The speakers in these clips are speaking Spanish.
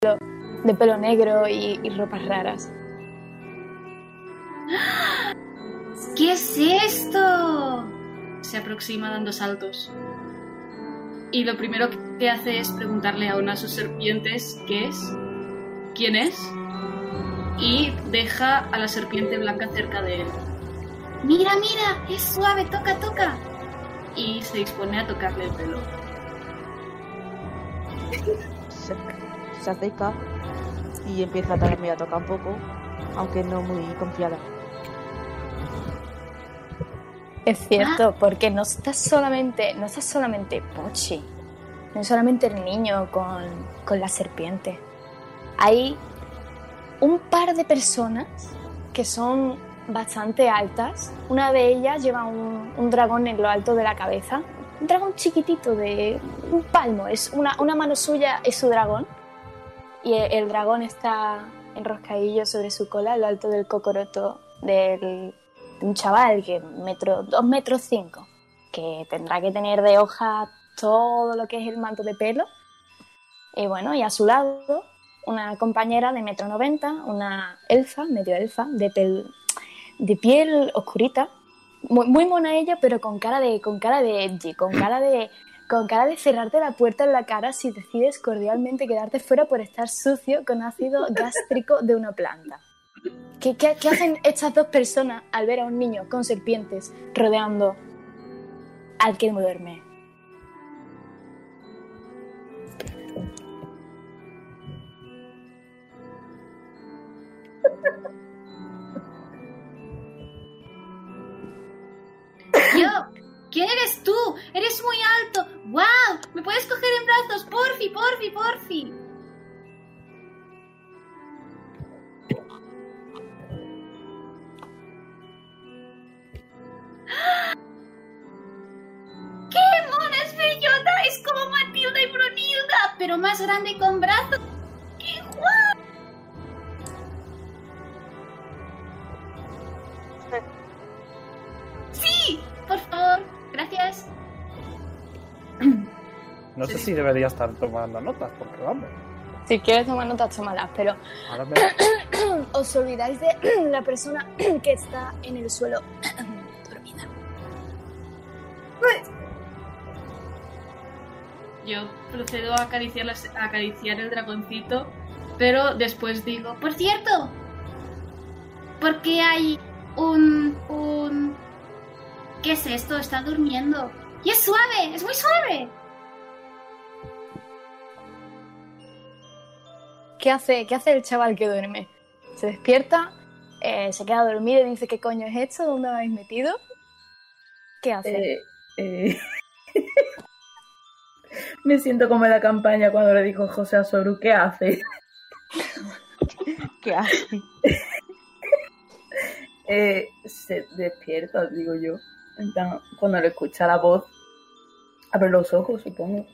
de pelo negro y, y ropas raras. ¿Qué es esto? Se aproxima dando saltos. Y lo primero que hace es preguntarle a una de sus serpientes qué es, quién es, y deja a la serpiente blanca cerca de él. Mira, mira, es suave, toca, toca. Y se dispone a tocarle el pelo. Se, acerca y empieza también a tocar un poco, aunque no muy confiada. Es cierto, porque no está solamente, no está solamente Pochi, no es solamente el niño con, con la serpiente. Hay un par de personas que son bastante altas. Una de ellas lleva un, un dragón en lo alto de la cabeza. Un dragón chiquitito de un palmo. Es una, una mano suya es su dragón. Y el, dragón está enroscadillo sobre su cola, en lo alto del cocoroto del, de un chaval que metro, dos metros cinco, que tendrá que tener de hoja todo lo que es el manto de pelo. Y bueno, y a su lado una compañera de metro noventa, una elfa, medio elfa, de, pel- de piel oscurita, muy, muy mona ella, pero con cara de, con cara de edgy, con cara de, con cara de cerrarte la puerta en la cara si decides cordialmente quedarte fuera por estar sucio con ácido gástrico de una planta. ¿Qué, qué, qué hacen estas dos personas al ver a un niño con serpientes rodeando al que duerme? ¿quién eres tú? Eres muy alto. ¡Wow! ¿Me puedes coger en brazos? Porfi, porfi, porfi. ¡Qué mona es bellota! Es como Matilda y Brunilda, pero más grande con brazos. ¡Qué guay! Gracias. No sé si debería estar tomando notas, porque vamos. Si quieres tomar notas, tómalas, pero Ahora me... os olvidáis de la persona que está en el suelo dormida. Yo procedo a acariciar, las- a acariciar el dragoncito, pero después digo, por cierto, ¿por qué hay un, un... ¿Qué es esto? Está durmiendo. Y es suave, es muy suave. ¿Qué hace, ¿Qué hace el chaval que duerme? Se despierta, eh, se queda dormido y dice, ¿qué coño es esto? ¿Dónde me habéis metido? ¿Qué hace? Eh, eh, Me siento como en la campaña cuando le dijo José a Soru, ¿qué hace? ¿Qué hace? Eh, se despierta, digo yo. Cuando le escucha la voz, abre los ojos, supongo.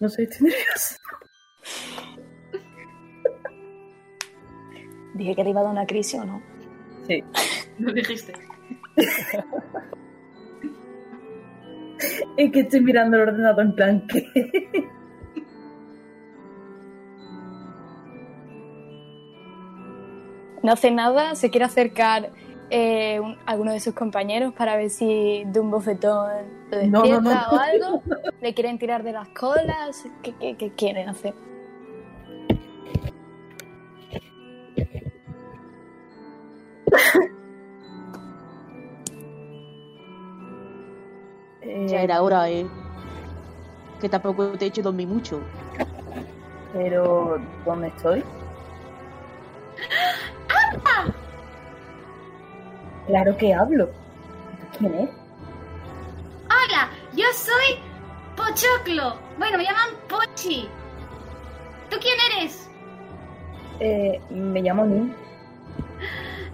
No sé, estoy nerviosa. Dije que te iba a dar una crisis o no. Sí. Lo dijiste. Es que estoy mirando el ordenador en plan, ¿qué? No hace nada, se quiere acercar eh, un- alguno de sus compañeros para ver si de un bofetón lo No, despierta no, no. o algo. Le quieren tirar de las colas. ¿Qué, qué- qué quieren hacer? Eh, Ya era hora, ¿eh? Que tampoco te he hecho dormir mucho. Pero, ¿dónde estoy? Claro que hablo. ¿Quién es? Hola, yo soy Pochoclo. Bueno, me llaman Pochi. ¿Tú quién eres? Eh, me llamo Nin.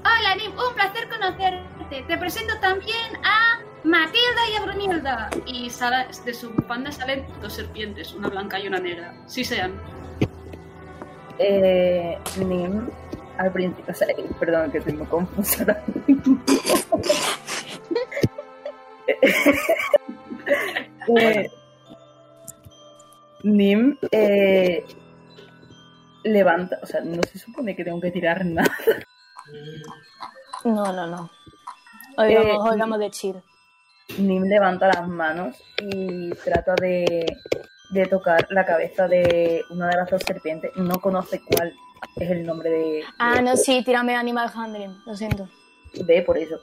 Hola, Nim, un placer conocerte. Te presento también a Matilda y a Brunilda. Y sala- de su bufanda salen dos serpientes, una blanca y una negra. Sí sean. Eh, Nim, al principio, o sea, perdón que estoy muy confusa eh, Nim, eh, levanta, o sea, no se supone que tengo que tirar nada. No, no, no. Hoy Eh, vamos de chill. Nim levanta las manos y trata de, de tocar la cabeza de una de las dos serpientes. No conoce cuál es el nombre de. Ah, de- no, sí, tírame Animal Handling, lo siento. de por eso.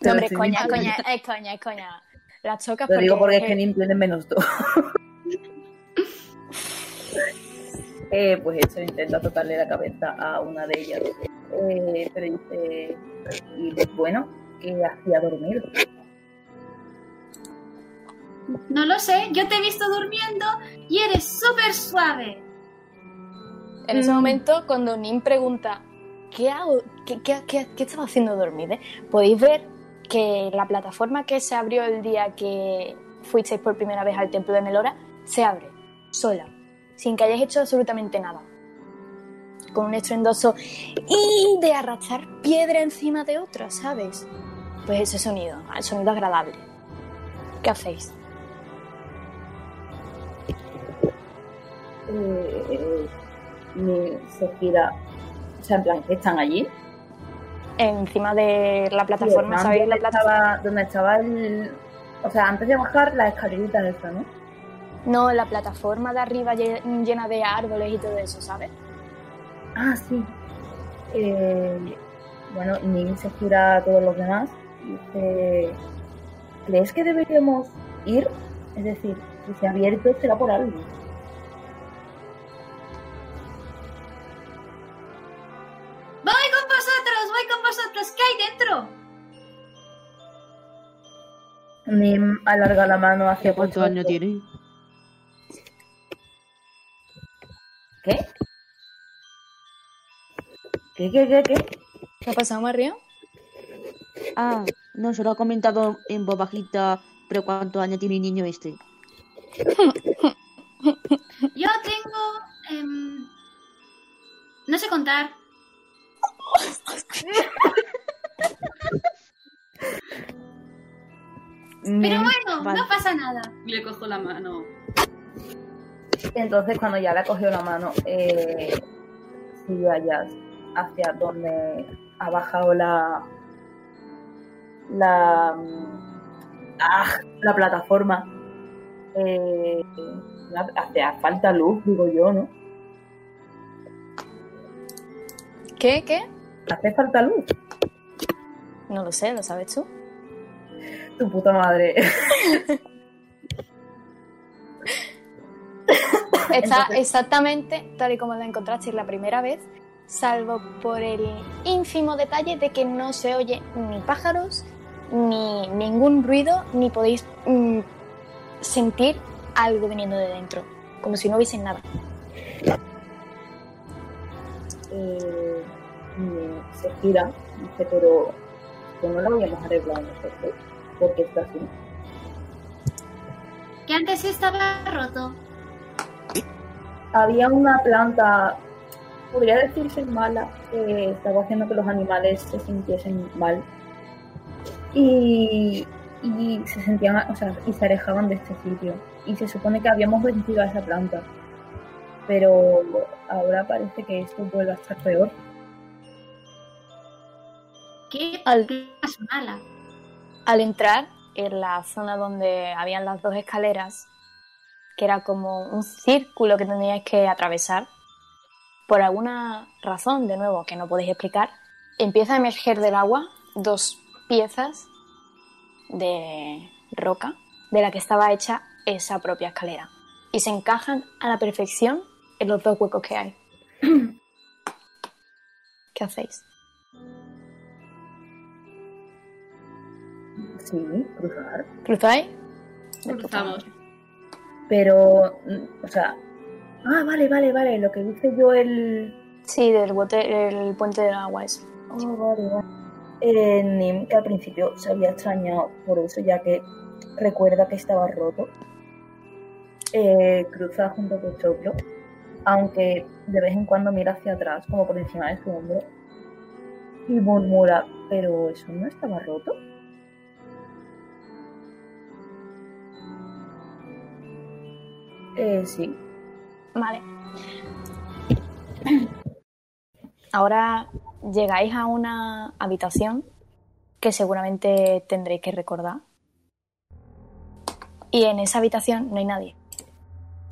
No, hombre, coña, coña, es coña, es coña. Las chocas Lo digo porque es eh, que Nim tiene menos dos. Eh, pues eso, intenta tocarle la cabeza a una de ellas. Eh, pero dice, y bueno, que hacía dormir. No lo sé, yo te he visto durmiendo y eres súper suave. En ese momento, cuando Nim pregunta, ¿qué hago? ¿Qué, qué, qué- qué estaba haciendo dormir? eh? Podéis ver que la plataforma que se abrió el día que fuisteis por primera vez al templo de Melora se abre, sola, sin que hayáis hecho absolutamente nada. Con un estruendoso y de arrastrar piedra encima de otra, ¿sabes? Pues ese sonido, el sonido agradable. ¿Qué hacéis? Eh, Nim se gira, o sea, en plan, están allí. Encima de la plataforma, Sí, ¿sabéis? La plataforma. estaba, donde estaba el. O sea, antes de bajar, la escalerita esa, ¿no? No, la plataforma de arriba lle- llena de árboles y todo eso, ¿sabes? Ah, sí. Eh, bueno, Nim se gira a todos los demás y dice: ¿Crees que deberíamos ir? Es decir, si se ha abierto, será por algo. Nim alarga la mano hacia ¿Cuántos Pocholo. años tiene? ¿Qué? ¿Qué, qué, qué, qué? ¿Qué ha pasado, Mario? Ah, no, se lo ha comentado en voz bajita, pero ¿cuántos años tiene el niño este? Yo tengo... em, no sé contar. Pero bueno, vale. no pasa nada. Le cojo la mano. Entonces, cuando ya le ha cogido la mano, eh, sigue allá hacia donde ha bajado la. la. ah, la plataforma. Eh, hace falta luz, digo yo, ¿no? ¿Qué? ¿Qué? Hace falta luz. No lo sé, ¿lo sabes tú? Tu puta madre. Está Entonces- exactamente tal y como la encontrasteis la primera vez, salvo por el ínfimo detalle de que no se oye ni pájaros, ni ningún ruido, ni podéis mm, sentir algo viniendo de dentro, como si no hubiese nada. Eh, se gira, dice, pero que no lo habíamos arreglado nosotros. Porque está así. Que antes estaba roto. había una planta, podría decirse mala, que estaba haciendo que los animales se sintiesen mal. Y, y se sentían, o sea, y se alejaban de este sitio. Y se supone que habíamos vencido a esa planta. Pero ahora parece que esto vuelve a estar peor. Qué Al- planta mala. Al entrar en la zona donde habían las dos escaleras, que era como un círculo que teníais que atravesar, por alguna razón, de nuevo, que no podéis explicar, empieza a emerger del agua dos piezas de roca de la que estaba hecha esa propia escalera. Y se encajan a la perfección en los dos huecos que hay. ¿Qué hacéis? Sí, cruzar. ¿Cruzáis? Cruzamos. Pero, mm, o sea. Ah, vale, vale, vale. Lo que dice yo el. Sí, del bote, el puente del agua ese. Oh, vale, vale. Eh, Nim, que al principio se había extrañado por eso, ya que recuerda que estaba roto. Eh, cruza junto con Choclo, aunque de vez en cuando mira hacia atrás, como por encima de su hombro, y murmura, pero eso no estaba roto. Eh, sí. Vale. Ahora llegáis a una habitación que seguramente tendréis que recordar. Y en esa habitación no hay nadie.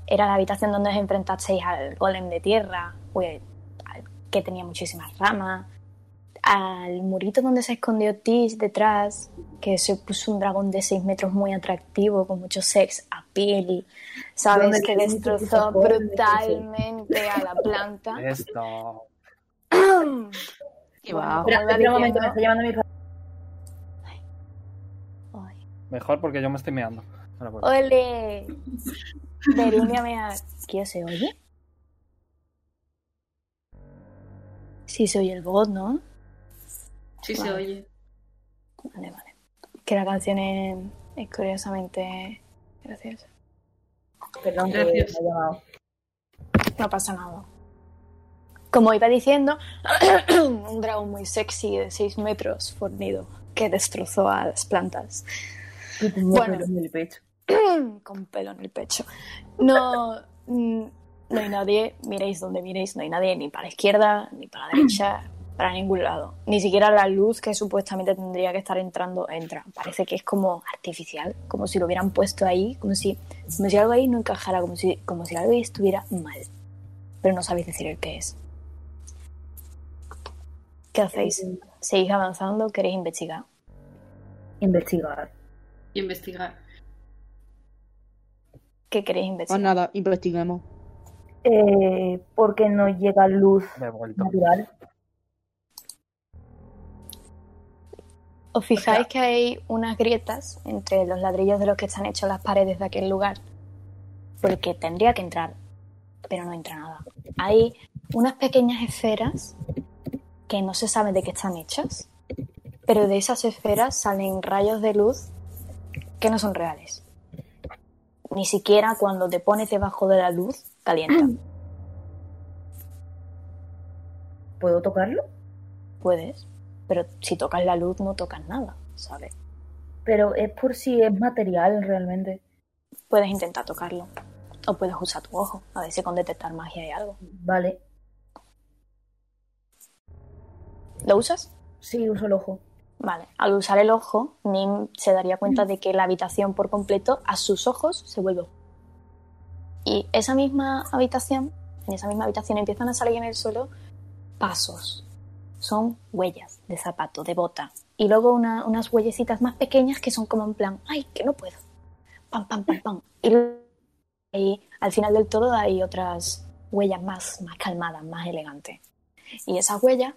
Era la habitación donde os enfrentasteis al golem de tierra, al que tenía muchísimas ramas, al murito donde se escondió Tish detrás, que se puso un dragón de 6 metros muy atractivo, con mucho sex appeal, ¿sabes? Que destrozó brutalmente a la planta. Esto. Un momento, me está mi. Ay. Mejor porque yo me estoy meando. ¡Ole! Verunia me ha... ¿Qué se oye? Sí se oye el bot, ¿no? Sí se oye. Vale, vale. Que la canción es, es curiosamente graciosa. Perdón, que me llamado. No pasa nada. Como iba diciendo, un dragón muy sexy de 6 metros fornido que destrozó a las plantas Que tenía Bueno. pelos en el pecho. con pelo en el pecho. No, mm, no hay nadie, miréis donde miréis, no hay nadie ni para la izquierda, ni para la derecha, para ningún lado. Ni siquiera la luz que supuestamente tendría que estar entrando entra. Parece que es como artificial, como si lo hubieran puesto ahí, como si, como si algo ahí no encajara, como si, como si algo ahí estuviera mal. Pero no sabéis decir el qué es. ¿Qué hacéis? ¿Seguís avanzando? ¿Queréis investigar? Investigar. Y investigar. ¿Qué queréis Pues investigar? nada, investiguemos. Eh, porque no llega luz natural. Os fijáis que hay unas grietas entre los ladrillos de los que están hechos las paredes de aquel lugar. Porque tendría que entrar, pero no entra nada. Hay unas pequeñas esferas que no se sabe de qué están hechas, pero de esas esferas salen rayos de luz que no son reales. Ni siquiera cuando te pones debajo de la luz calienta. ¿Puedo tocarlo? Puedes, pero si tocas la luz no tocas nada, ¿sabes? Pero es por si es material realmente. Puedes intentar tocarlo. O puedes usar tu ojo, a ver si con detectar magia hay algo. Vale. ¿Lo usas? Sí, uso el ojo. Vale. Al usar el ojo, Nim se daría cuenta de que la habitación por completo, a sus ojos, se vuelve. Y esa misma habitación, en esa misma habitación empiezan a salir en el suelo pasos. Son huellas de zapato, de bota. Y luego una- unas huellecitas más pequeñas que son como en plan, ¡ay, que no puedo! Pam, pam, pam, pam. Y al final del todo hay otras huellas más, más calmadas, más elegantes. Y esas huellas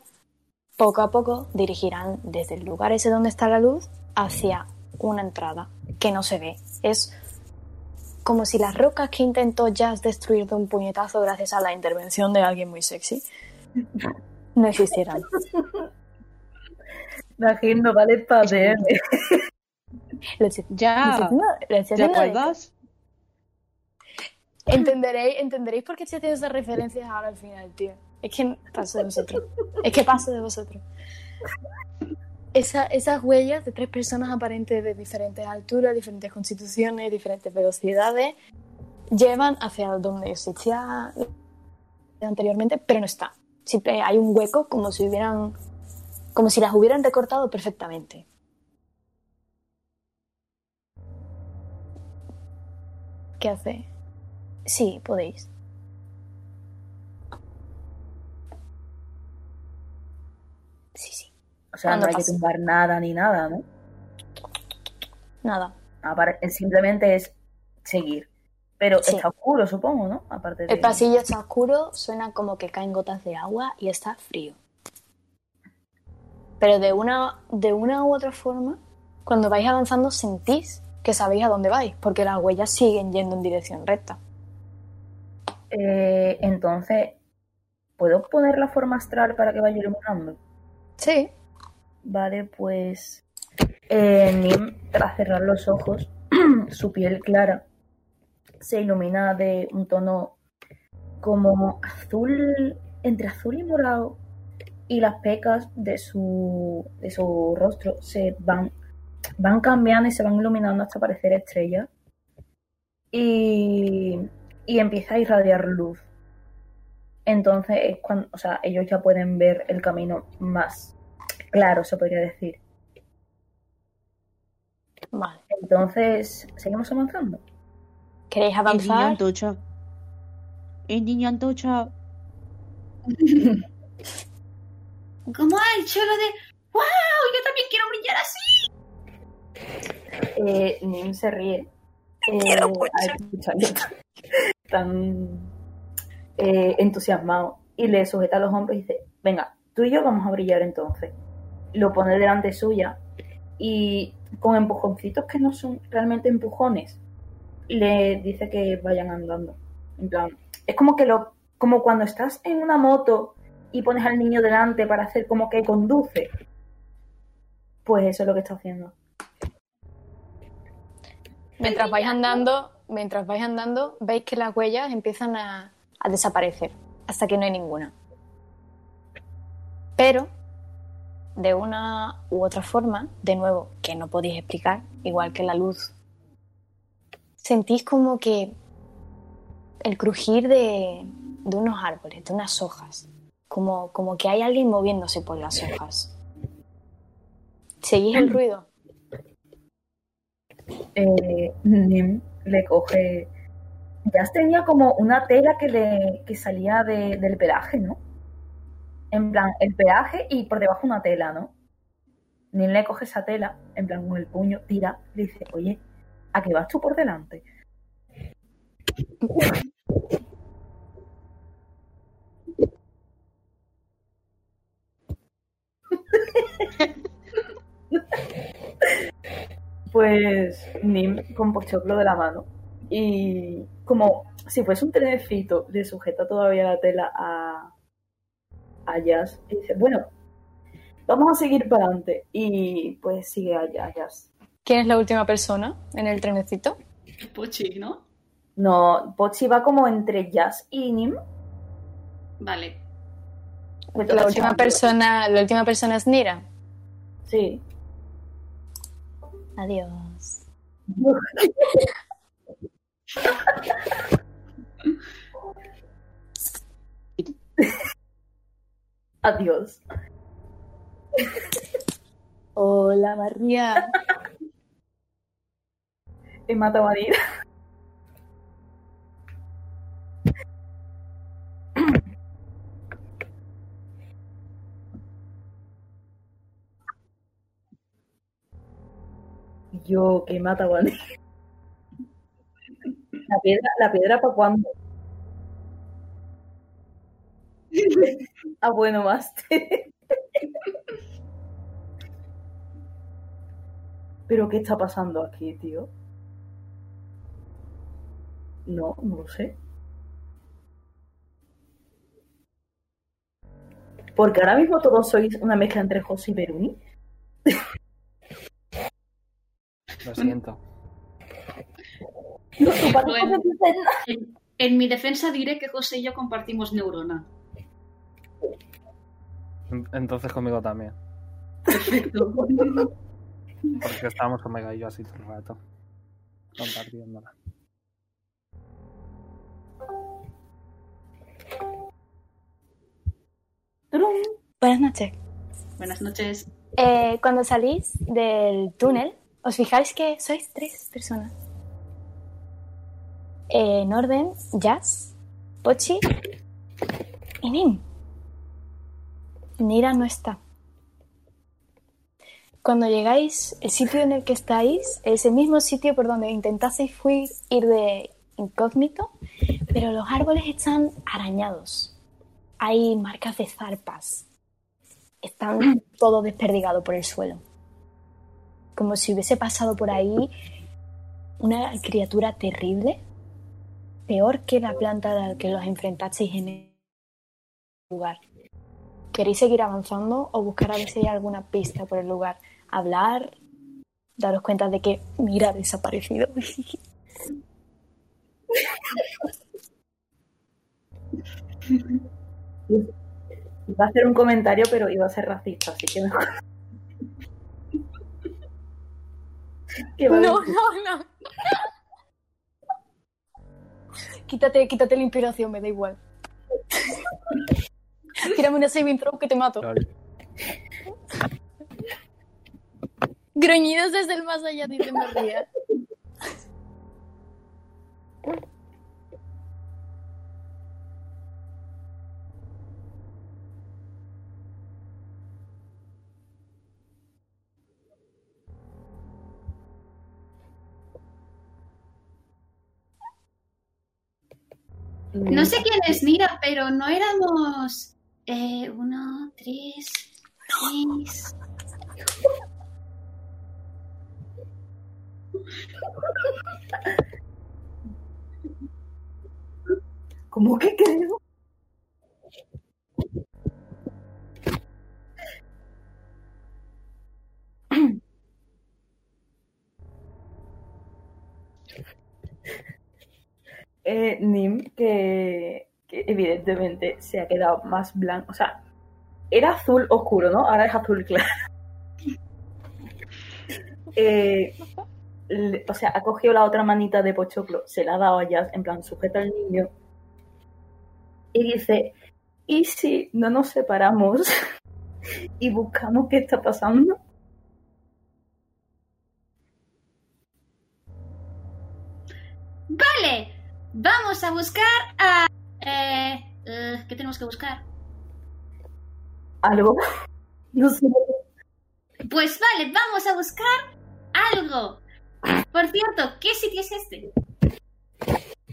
poco a poco dirigirán desde el lugar ese donde está la luz hacia una entrada que no se ve. Es como si las rocas que intentó Jazz destruir de un puñetazo gracias a la intervención de alguien muy sexy no existieran. Imagino, vale para DM. Ya, ¿te acuerdas? Entenderéis, entenderéis por qué estoy haciendo esas referencias ahora al final, tío. Es que paso de vosotros. Es que paso de vosotros. Esa- esas huellas de tres personas aparentes de diferentes alturas, diferentes constituciones, diferentes velocidades, llevan hacia donde existía anteriormente, pero no está. Siempre hay un hueco como si hubieran. como si las hubieran recortado perfectamente. ¿Qué hace? Sí, podéis. Sí, sí. O sea, no hay que tumbar nada ni nada, ¿no? Nada. Simplemente es seguir. Pero Sí. está oscuro, supongo, ¿no? Aparte de... El pasillo está oscuro, suena como que caen gotas de agua y está frío. Pero de una, de una u otra forma, cuando vais avanzando sentís que sabéis a dónde vais, porque las huellas siguen yendo en dirección recta. Eh, entonces, ¿puedo poner la forma astral para que vaya iluminando? Sí. Vale, pues eh, Nim, tras cerrar los ojos, su piel clara se ilumina de un tono como azul, entre azul y morado, y las pecas de su, de su rostro se van, van cambiando y se van iluminando hasta parecer estrellas. Y y empieza a irradiar luz. Entonces, es cuando, o sea, ellos ya pueden ver el camino más claro, se podría decir. Vale. Entonces, seguimos avanzando. ¿Queréis El niño avanzar? antocha. El niño antocha. ¿Cómo ha hecho lo de ¡Wow! Yo también quiero brillar así. Eh, Nim se ríe. Eh, tan eh, entusiasmado y le sujeta los hombros y dice, venga, tú y yo vamos a brillar entonces. Lo pone delante suya y con empujoncitos que no son realmente empujones, le dice que vayan andando. En plan, es como que lo, como cuando estás en una moto y pones al niño delante para hacer como que conduce. Pues eso es lo que está haciendo. Mientras vais andando, mientras vais andando, veis que las huellas empiezan a, a desaparecer hasta que no hay ninguna. Pero, de una u otra forma, de nuevo, que no podéis explicar, igual que la luz, sentís como que el crujir de, de unos árboles, de unas hojas, como, como que hay alguien moviéndose por las hojas. ¿Seguís el ruido? eh, Nim le coge. Ya tenía como una tela que le que salía de- del pelaje, ¿no? En plan, el pelaje y por debajo una tela, ¿no? Nim le coge esa tela, en plan, con el puño, tira, le dice, oye, ¿a qué vas tú por delante? Pues Nim con Pochoclo de la mano y como si fuese un trenecito le sujeta todavía la tela a, a Jazz y dice, bueno, vamos a seguir para adelante y pues sigue a Jazz. ¿Quién es la última persona en el trenecito? Pochi, ¿no? No, Pochi va como entre Jazz y Nim. Vale. Pues La última persona, la última persona es Nira. Sí. Adiós. Adiós. Hola María. He matado a. Yo que mata a. La piedra, la piedra para cuándo? ah, bueno, más. Pero ¿qué está pasando aquí, tío? No, no lo sé. Porque ahora mismo todos sois una mezcla entre José y Beruni. Lo siento. No, tu padre Bueno. no te dice nada. En, en mi defensa diré que José y yo compartimos neurona. En- Entonces conmigo también. Perfecto. Porque estábamos Omega y yo así todo el rato. Compartiéndola. Buenas noches. Buenas noches. Eh, cuando salís del túnel, os fijáis que sois tres personas. Eh, en orden, Jazz, Pochi y Nim. Nira no está. Cuando llegáis, el sitio en el que estáis es el mismo sitio por donde intentaseis fuir, ir de incógnito, pero los árboles están arañados. Hay marcas de zarpas. Están todo desperdigado por el suelo. Como si hubiese pasado por ahí una criatura terrible, peor que la planta a la que los enfrentasteis en el lugar. ¿Queréis seguir avanzando o buscar a ver si hay alguna pista por el lugar? Hablar, daros cuenta de que Mira ha desaparecido. Iba a hacer un comentario, pero iba a ser racista, así que mejor. ¿Qué va a No, no, no. Quítate, quítate la inspiración, me da igual. Tírame una saving throw que te mato. Lol. Gruñidos desde el más allá, dice María. No sé quién es Mira, pero no éramos. Eh, uno, tres, seis. ¿Cómo que creo? Eh, Nim, que, evidentemente se ha quedado más blanco. O sea, era azul oscuro, ¿no? Ahora es azul claro. Eh, o sea, ha cogido la otra manita de Pochoclo, se la ha dado a Jazz, en plan, sujeta al niño. Y dice, ¿y si no nos separamos y buscamos qué está pasando? Vamos a buscar a... Eh, eh, ¿Qué tenemos que buscar? Algo. No sé. Pues vale, vamos a buscar algo. Por cierto, ¿qué sitio es este?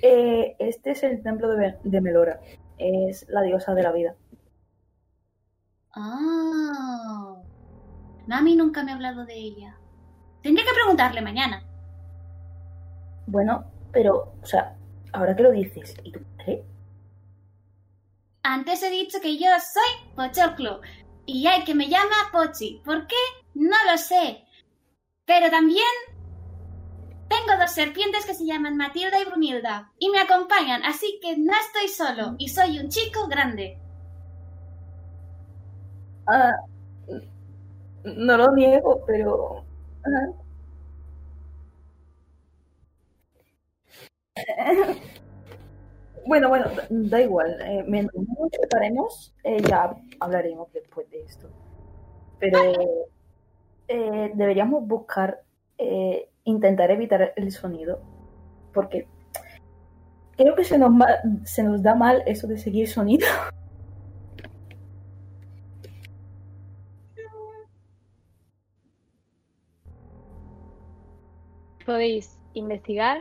Eh, este es el templo de, de Melora. Es la diosa de la vida. Oh. Nami nunca me ha hablado de ella. Tendré que preguntarle mañana. Bueno, pero, o sea, ahora que lo dices, ¿y tu padre? Antes he dicho que yo soy Pochoclo y hay que me llama Pochi. ¿Por qué? No lo sé. Pero también tengo dos serpientes que se llaman Matilda y Brunilda y me acompañan, así que no estoy solo y soy un chico grande. Ah, no lo niego, pero. ah. Bueno, bueno, da- igual. Eh, mientras no nos separemos, eh, ya hablaremos después de esto. Pero eh, deberíamos buscar, eh, intentar evitar el sonido, porque creo que se nos, se nos da mal eso de seguir sonido. Podéis investigar,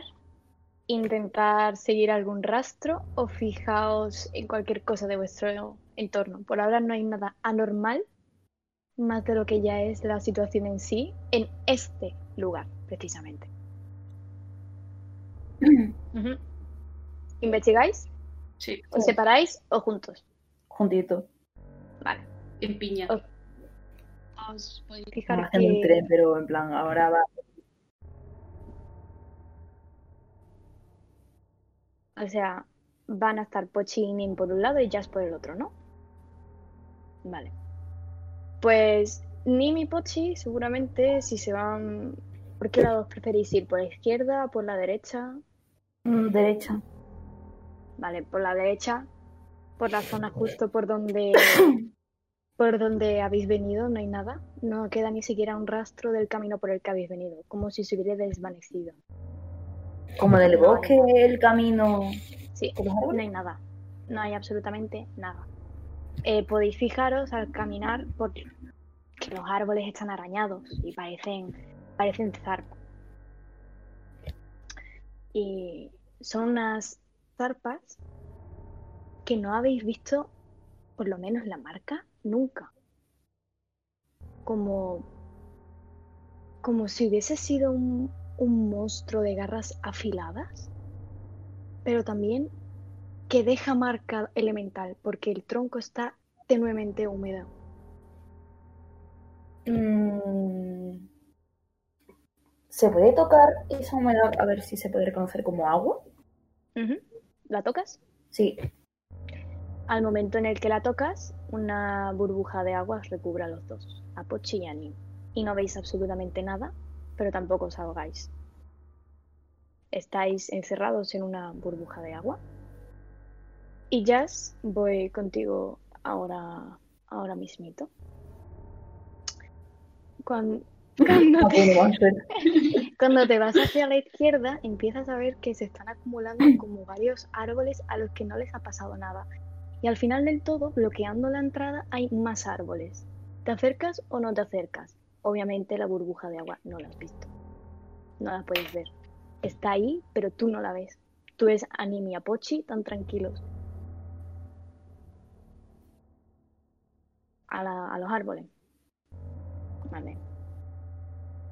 intentar seguir algún rastro o fijaos en cualquier cosa de vuestro entorno. Por ahora no hay nada anormal más de lo que ya es la situación en sí en este lugar, precisamente. ¿Investigáis? Sí, ¿Os separáis o juntos? Juntito. Vale. en piña. Ok. Os podéis fijar tren, pero en plan, ahora va. O sea, van a estar Pochi y Nin por un lado y Jazz por el otro, ¿no? Vale. Pues Nim y Pochi seguramente si se van... ¿Por qué lados preferís ir? ¿Por la izquierda? ¿Por la derecha? Mm, derecha. Vale, por la derecha. Por la zona justo por donde... por donde habéis venido, no hay nada. No queda ni siquiera un rastro del camino por el que habéis venido. Como si se hubiera desvanecido. Como del No hay bosque, el camino. Sí, ¿Con los no hay nada. No hay absolutamente nada. Eh, podéis fijaros al caminar por que los árboles están arañados y parecen, parecen zarpas. Y son unas zarpas que no habéis visto, por lo menos la marca, nunca. Como, como si hubiese sido un, un monstruo de garras afiladas pero también que deja marca elemental, porque el tronco está tenuemente húmedo. Mm, ¿Se puede tocar esa humedad a ver si se puede reconocer como agua? ¿La tocas? Sí. Al momento en el que la tocas, una burbuja de agua os recubre a los dos, a Pochi y a Nim. Y no veis absolutamente nada, pero tampoco os ahogáis. estáis encerrados en una burbuja de agua. Y Jazz, voy contigo ahora, ahora mismito. Cuando, cuando, te vas hacia la izquierda, empiezas a ver que se están acumulando como varios árboles a los que no les ha pasado nada. Y al final del todo, bloqueando la entrada, hay más árboles. ¿Te acercas o no te acercas? Obviamente la burbuja de agua no la has visto. No la puedes ver. Está ahí, pero tú no la ves. Tú ves a Nimi y a Pochi tan tranquilos. A, los árboles. Vale.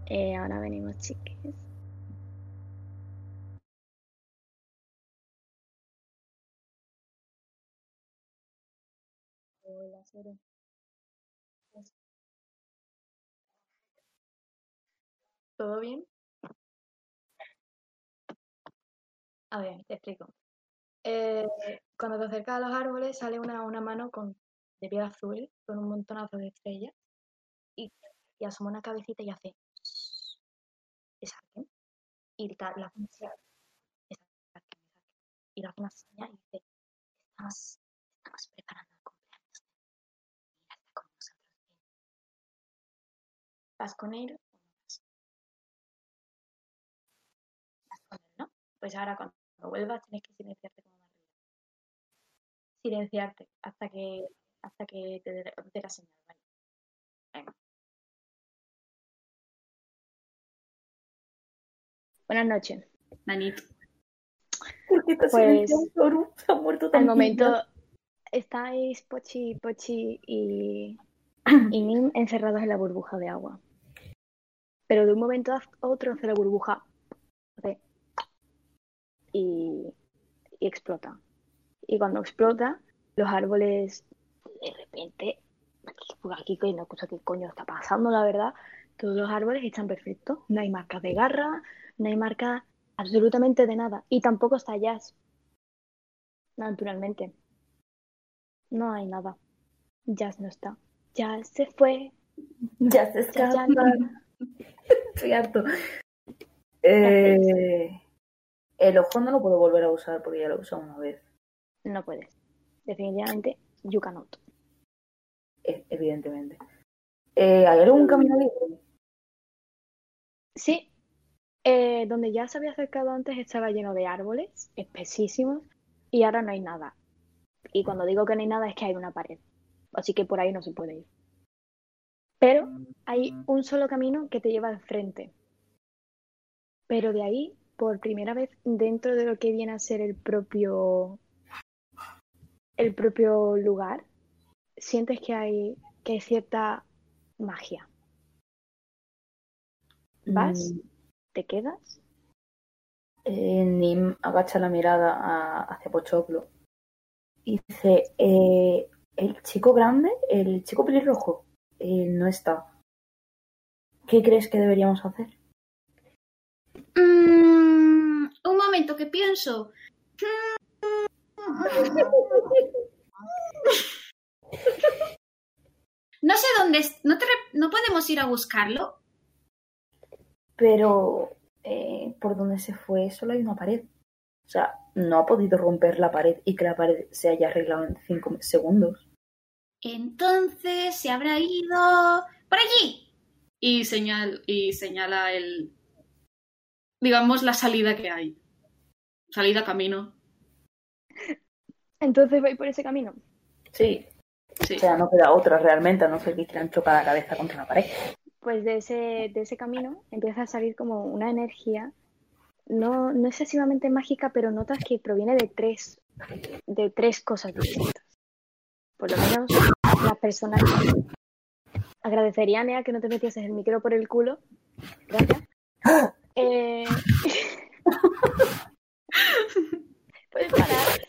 Eh, ahora venimos, chiques. Hola, Cero. ¿Todo bien? A ver, te explico. Eh, cuando te acercas a los árboles sale una, una mano con, de piel azul con un montonazo de estrellas y, y asoma una cabecita y hace es alguien y la alguien. y le hace una señal y dice estamos, estamos preparando el cumpleaños Mira, está con nosotros ¿Vas con él Pues ahora cuando vuelvas tienes que silenciarte como ruido. Silenciarte hasta que hasta que te dé la señal, ¿vale? Venga. Buenas noches. Nanito. ¿Por qué te has Pues, ha muerto Al tan momento estáis Pochi, Pochi y, y Nim encerrados en la burbuja de agua. Pero de un momento a otro hace la burbuja hace y, y explota. Y cuando explota, los árboles de repente, aquí, por aquí que no sé qué coño está pasando, la verdad, todos los árboles están perfectos. No hay marcas de garra, no hay marcas absolutamente de nada. Y tampoco está Jazz. Naturalmente. No hay nada. Jazz no está. Jazz se fue. Ya se escapa. Estoy harto. Eh, el ojo no lo puedo volver a usar porque ya lo he usado una vez, No puedes. Definitivamente, you cannot. e- evidentemente. Eh, ¿Hay algún camino libre? Sí, eh, donde ya se había acercado antes estaba lleno de árboles espesísimos y ahora no hay nada. Y cuando digo que no hay nada es que hay una pared. Así que por ahí no se puede ir. Pero hay un solo camino que te lleva al frente. Pero de ahí, por primera vez, dentro de lo que viene a ser el propio el propio lugar, sientes que hay que hay cierta magia. ¿Vas? Mm, ¿Te quedas? eh, Nim agacha la mirada a- hacia Pochoclo y dice, eh, el chico grande, el chico pelirrojo, eh, no está. ¿Qué crees que deberíamos hacer? Mm, momento que pienso. No sé dónde es. ¿No, te re- ¿No podemos ir a buscarlo? Pero eh, por donde se fue solo hay una pared. O sea, no ha podido romper la pared y que la pared se haya arreglado en cinco segundos. Entonces se habrá ido por allí. Y, señal, y señala el. Digamos, la salida que hay. Salida, camino. Entonces voy por ese camino. Sí, Sí. o sea, no queda otra realmente, a no ser que quieran chocar la cabeza contra la pared. Pues de ese, de ese camino empieza a salir como una energía, no, no excesivamente mágica, pero notas que proviene de tres, de tres cosas distintas. Por lo menos las personas agradecería, Nea, que no te metieses el micro por el culo. Gracias. Eh... Puedes parar.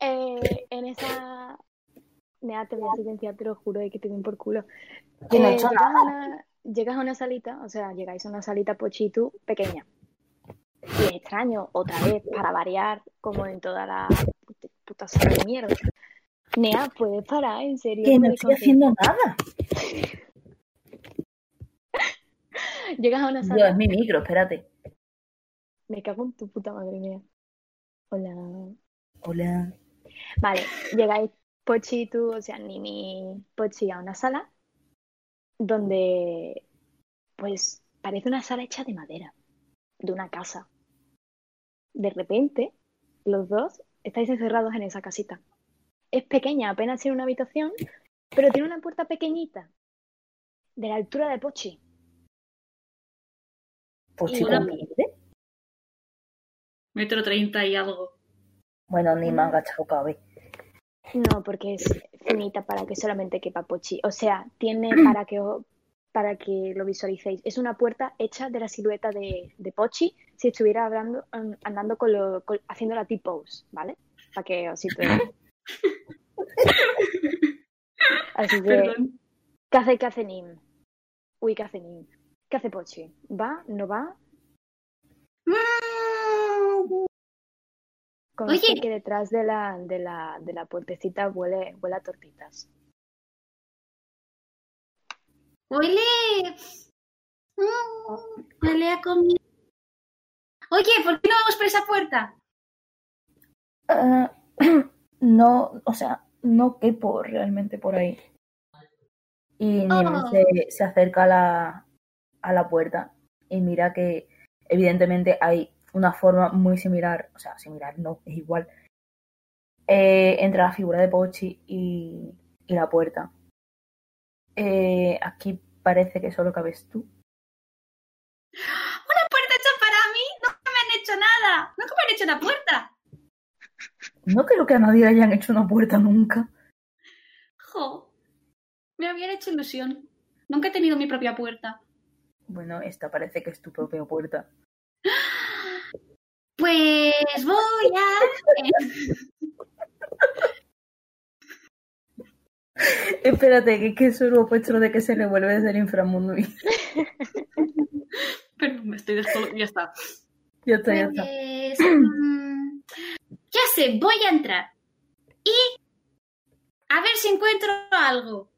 Eh, en esa... Nea, te voy a silenciar, te lo juro, de que te den por culo. Yo no he Eh, llegas, a una, llegas a una salita, o sea, llegáis a una salita pochitu pequeña. Y es extraño, otra vez, para variar, como en toda la put- puta sala de mierda. Nea, ¿puedes parar? ¿En serio? Que no estoy haciendo nada. Llegas a una Dios, sala, es mi micro, espérate. Me cago en tu puta madre mía. Hola. Hola. Vale, llegáis Pochi y tú, o sea, Nimi Pochi a una sala donde, pues, parece una sala hecha de madera, de una casa. De repente, los dos estáis encerrados en esa casita. Es pequeña, apenas tiene una habitación, pero tiene una puerta pequeñita, de la altura de Pochi. Pues Y una-. Metro treinta y algo. Bueno, ni han agachado cabe. No, porque es finita para que solamente quepa Pochi. O sea, tiene para que, para que lo visualicéis. Es una puerta hecha de la silueta de, de Pochi si estuviera hablando, an- andando con lo, con- haciendo la T-pose, ¿vale? Para que os situéis. Así que, Perdón. ¿qué hace, qué hace Nim? Uy, ¿qué hace Nim? ¿Qué hace Pochi? ¿Va? ¿No va? Conste Oye. que detrás de la, de la, de la puertecita huele, huele a tortitas. Huele. Mm, huele a comida. Oye, ¿por qué no vamos por esa puerta? Ah, no, o sea, no quepo realmente por ahí. Y Oh. se, se acerca a la, a la puerta y mira que evidentemente hay una forma muy similar, o sea, similar no, es igual, eh, entre la figura de Pochi y, y la puerta. Eh, aquí parece que solo cabes tú. ¡Una puerta hecha para mí! ¡Nunca me han hecho nada! ¡Nunca me han hecho una puerta! No creo que a nadie le hayan hecho una puerta nunca. ¡Jo! Me habían hecho ilusión. Nunca he tenido mi propia puerta. Bueno, esta parece que es tu propia puerta. Pues voy a. Espérate, que, que eso puesto de que se revuelve desde el inframundo. y- Perdón, me estoy descolo... Ya está. ya está, ya está. Pues. mm, ya sé, voy a entrar. Y. A ver si encuentro algo.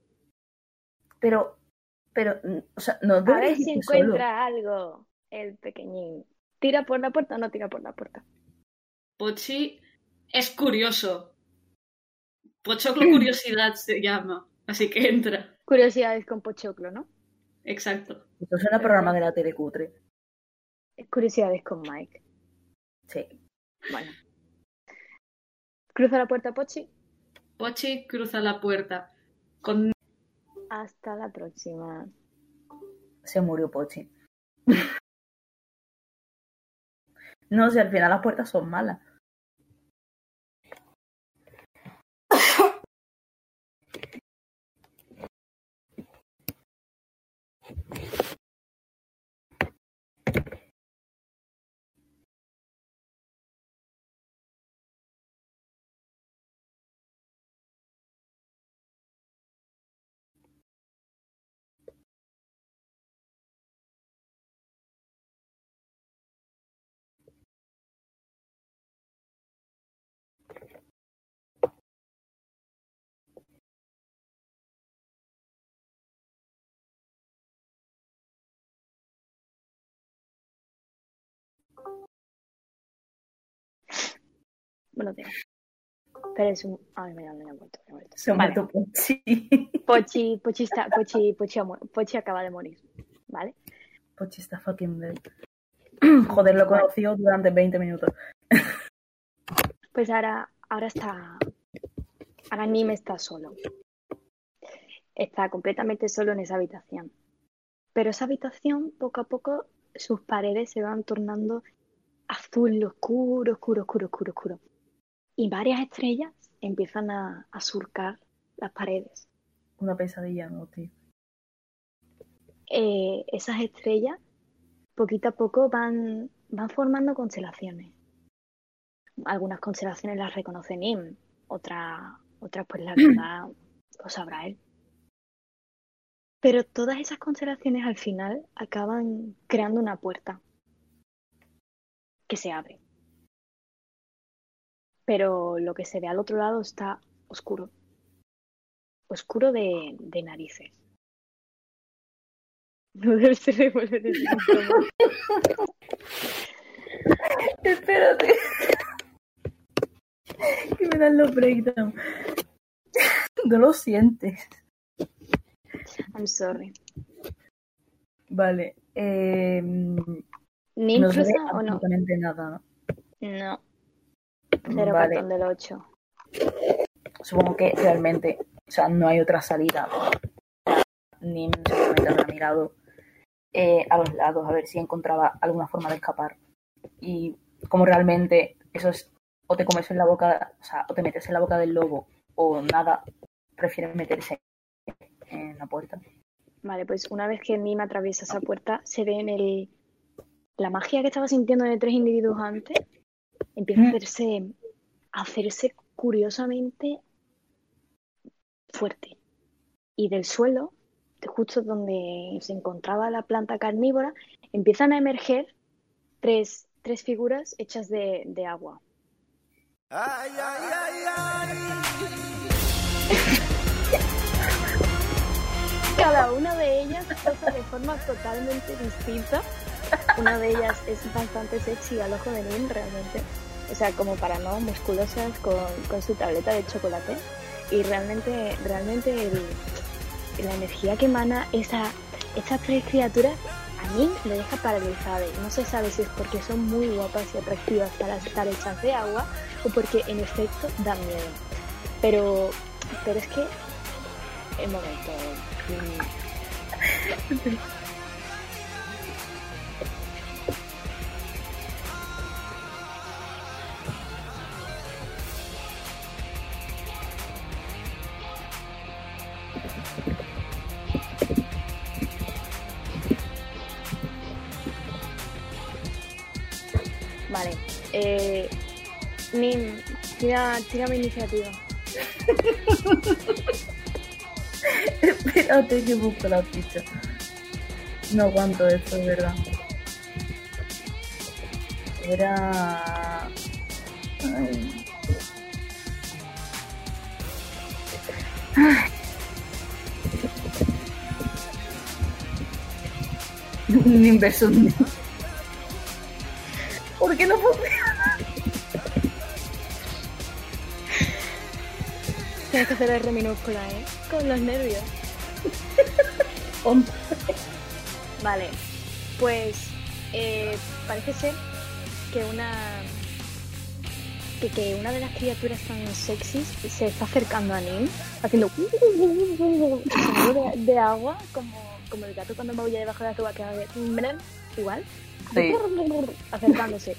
Pero, pero, o sea, no A ver si solo. encuentra algo el pequeñín. ¿Tira por la puerta o no tira por la puerta? Pochi es curioso. Pochoclo curiosidad se llama. Así que entra. Curiosidades con Pochoclo, ¿no? Exacto. Esto suena a programa de la telecutre. Curiosidades con Mike. Sí. Bueno. Cruza la puerta, Pochi. Pochi cruza la puerta. Con Hasta la próxima. Se murió Pochi. No sé, al final las puertas son malas. Buenos días. Pero es un. Ay, mira, me muerto, me ha muerto. Se ha Vale. muerto Pochi. Pochi, Pochi, está, Pochi, Pochi, Pochi acaba de morir. ¿Vale? Pochi está fucking dead. Joder, lo conoció durante 20 minutos. Pues ahora, ahora está. Ahora Nim está solo. Está completamente solo en esa habitación. Pero esa habitación, poco a poco, sus paredes se van tornando azul oscuro, oscuro, oscuro, oscuro, oscuro. Y varias estrellas empiezan a, a surcar las paredes. Una pesadilla, no, tío. Eh, esas estrellas, poquito a poco, van, van formando constelaciones. Algunas constelaciones las reconoce Nim, otras, otras pues la verdad lo sabrá él. Pero todas esas constelaciones al final acaban creando una puerta que se abre. Pero lo que se ve al otro lado está oscuro. Oscuro de, de narices. No debe ser de volver. Espérate. que me dan los breakdown. No lo sientes. I'm sorry. Vale. Eh, ¿Nim no o no? nada, ¿no? Cero Vale. cartón del 8. Supongo que realmente, o sea, no hay otra salida. Nim seguramente habrá mirado eh, a los lados a ver si encontraba alguna forma de escapar. Y como realmente eso es o te comes en la boca, o sea, o te metes en la boca del lobo o nada, prefiere meterse en la puerta. Vale, pues una vez que Nim atraviesa esa puerta, se ve en el. La magia que estaba sintiendo de tres individuos antes empieza a Mm. hacerse. a hacerse curiosamente fuerte. Y del suelo, de justo donde se encontraba la planta carnívora, empiezan a emerger tres, tres figuras hechas de, de agua. Cada una de ellas posa de forma totalmente distinta. Una de ellas es bastante sexy al ojo de Nim, realmente. O sea, como para no, musculosas con, con su tableta de chocolate. Y realmente, realmente la energía que emana esa, estas tres criaturas a Nim le deja paralizada. No se sabe si es porque son muy guapas y atractivas para estar hechas de agua o porque en efecto dan miedo. Pero, pero es que el momento. mm, Eh, Nim, tira, tírame iniciativa. Espérate que busco la ficha. No aguanto esto, es verdad. Era... Ay. Un inverso. ¿Por qué no funciona? Tienes que hacer R minúscula, ¿eh? Con los nervios. Vale. Pues eh, parece ser que una que, que una de las criaturas tan sexys se está acercando a Nim, haciendo de agua, como, como el gato cuando maulla debajo de la tuba que hace igual, Sí. acercándose.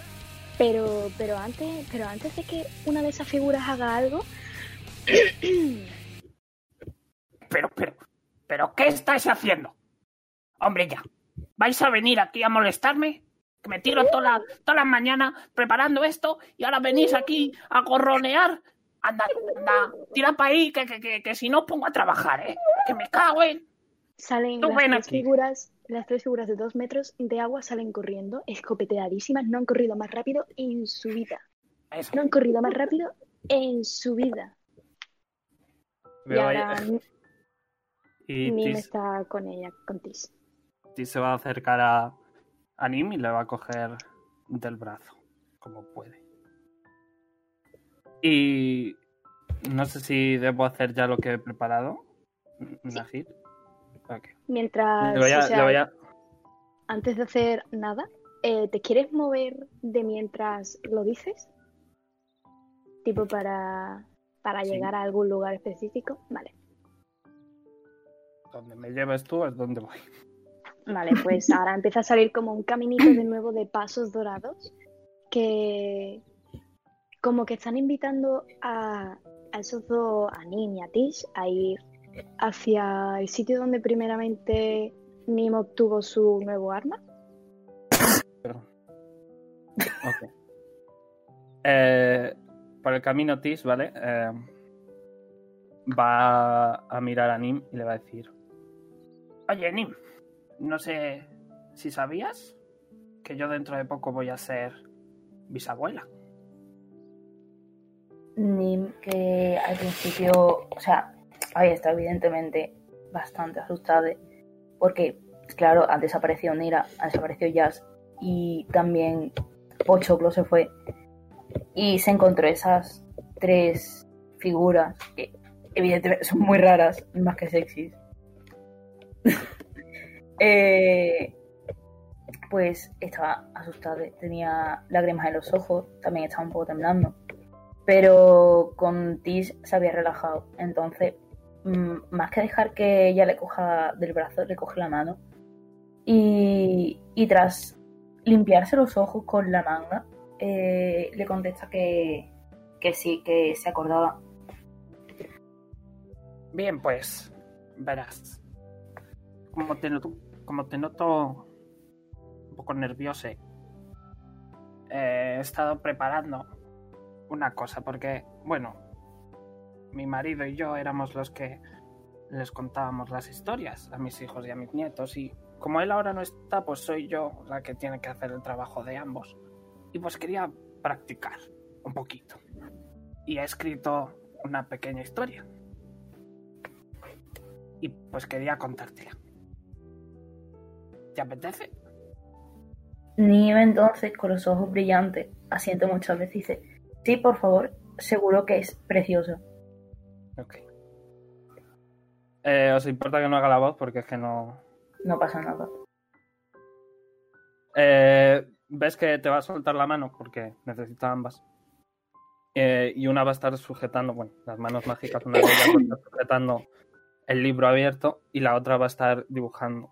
Pero, pero antes, pero antes de que una de esas figuras haga algo, Pero, pero, pero, ¿qué estáis haciendo? Hombre, ya. ¿Vais a venir aquí a molestarme? Que me tiro toda la, toda la mañana preparando esto y ahora venís aquí a gorronear. Anda, anda, tira para ahí, que, que, que, que si no pongo a trabajar, ¿eh? Que me cago en... Salen las tres aquí. figuras, las tres figuras de dos metros de agua salen corriendo, escopeteadísimas, no han corrido más rápido en su vida. Eso. No han corrido más rápido en su vida. Y Veo ahora y Nim Tis, está con ella, con Tis. Tis se va a acercar a, a Nim y le va a coger del brazo, como puede. Y no sé si debo hacer ya lo que he preparado. Ok. Mientras, o sea, antes de hacer nada, eh, ¿te quieres mover de mientras lo dices? Tipo para, para Sí. llegar a algún lugar específico. Vale. Donde me lleves tú es donde voy. Vale, pues ahora empieza a salir como un caminito de nuevo de pasos dorados que como que están invitando a, a esos dos, a Nim y a Tish, a ir hacia el sitio donde primeramente Nim obtuvo su nuevo arma. Pero... Ok. Eh, por el camino Tis, ¿vale? Eh, va a mirar a Nim y le va a decir... Oye, Nim, no sé si sabías que yo dentro de poco voy a ser bisabuela. Nim, que al principio, o sea, había estado evidentemente bastante asustada porque, claro, ha desaparecido Nira, ha desaparecido Jazz y también Pochoclo se fue y se encontró esas tres figuras que evidentemente son muy raras, más que sexys. Eh, pues estaba asustada, tenía lágrimas en los ojos, también estaba un poco temblando. Pero con Tis se había relajado. Entonces, más que dejar que ella le coja del brazo, le coge la mano. Y, y tras limpiarse los ojos con la manga, eh, le contesta que, que sí, que se acordaba. Bien, pues, verás. Como te noto, como te noto un poco nervioso, eh, he estado preparando una cosa, porque, bueno, mi marido y yo éramos los que les contábamos las historias a mis hijos y a mis nietos, y como él ahora no está, pues soy yo la que tiene que hacer el trabajo de ambos. Y pues quería practicar un poquito. Y he escrito una pequeña historia. Y pues quería contártela. ¿Te apetece? Nieve entonces, con los ojos brillantes, asiente muchas veces dice, sí, por favor, seguro que es precioso. Ok. Eh, ¿Os importa que no haga la voz? Porque es que no... No pasa nada. Eh, ves que te va a soltar la mano porque necesita ambas. Eh, y una va a estar sujetando, bueno, las manos mágicas, una de ellas va a estar sujetando el libro abierto y la otra va a estar dibujando.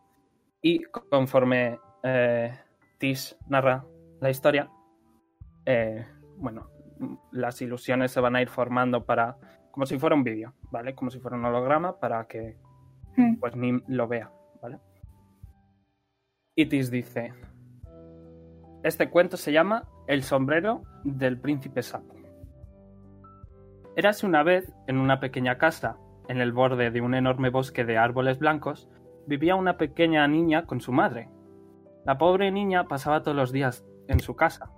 Y conforme eh, Tis narra la historia, eh, bueno, las ilusiones se van a ir formando para, como si fuera un vídeo, ¿vale? Como si fuera un holograma para que Hmm. pues Nim lo vea, ¿vale? Y Tis dice, este cuento se llama El sombrero del príncipe sapo. Érase una vez, en una pequeña casa, en el borde de un enorme bosque de árboles blancos, vivía una pequeña niña con su madre. La pobre niña pasaba todos los días en su casa,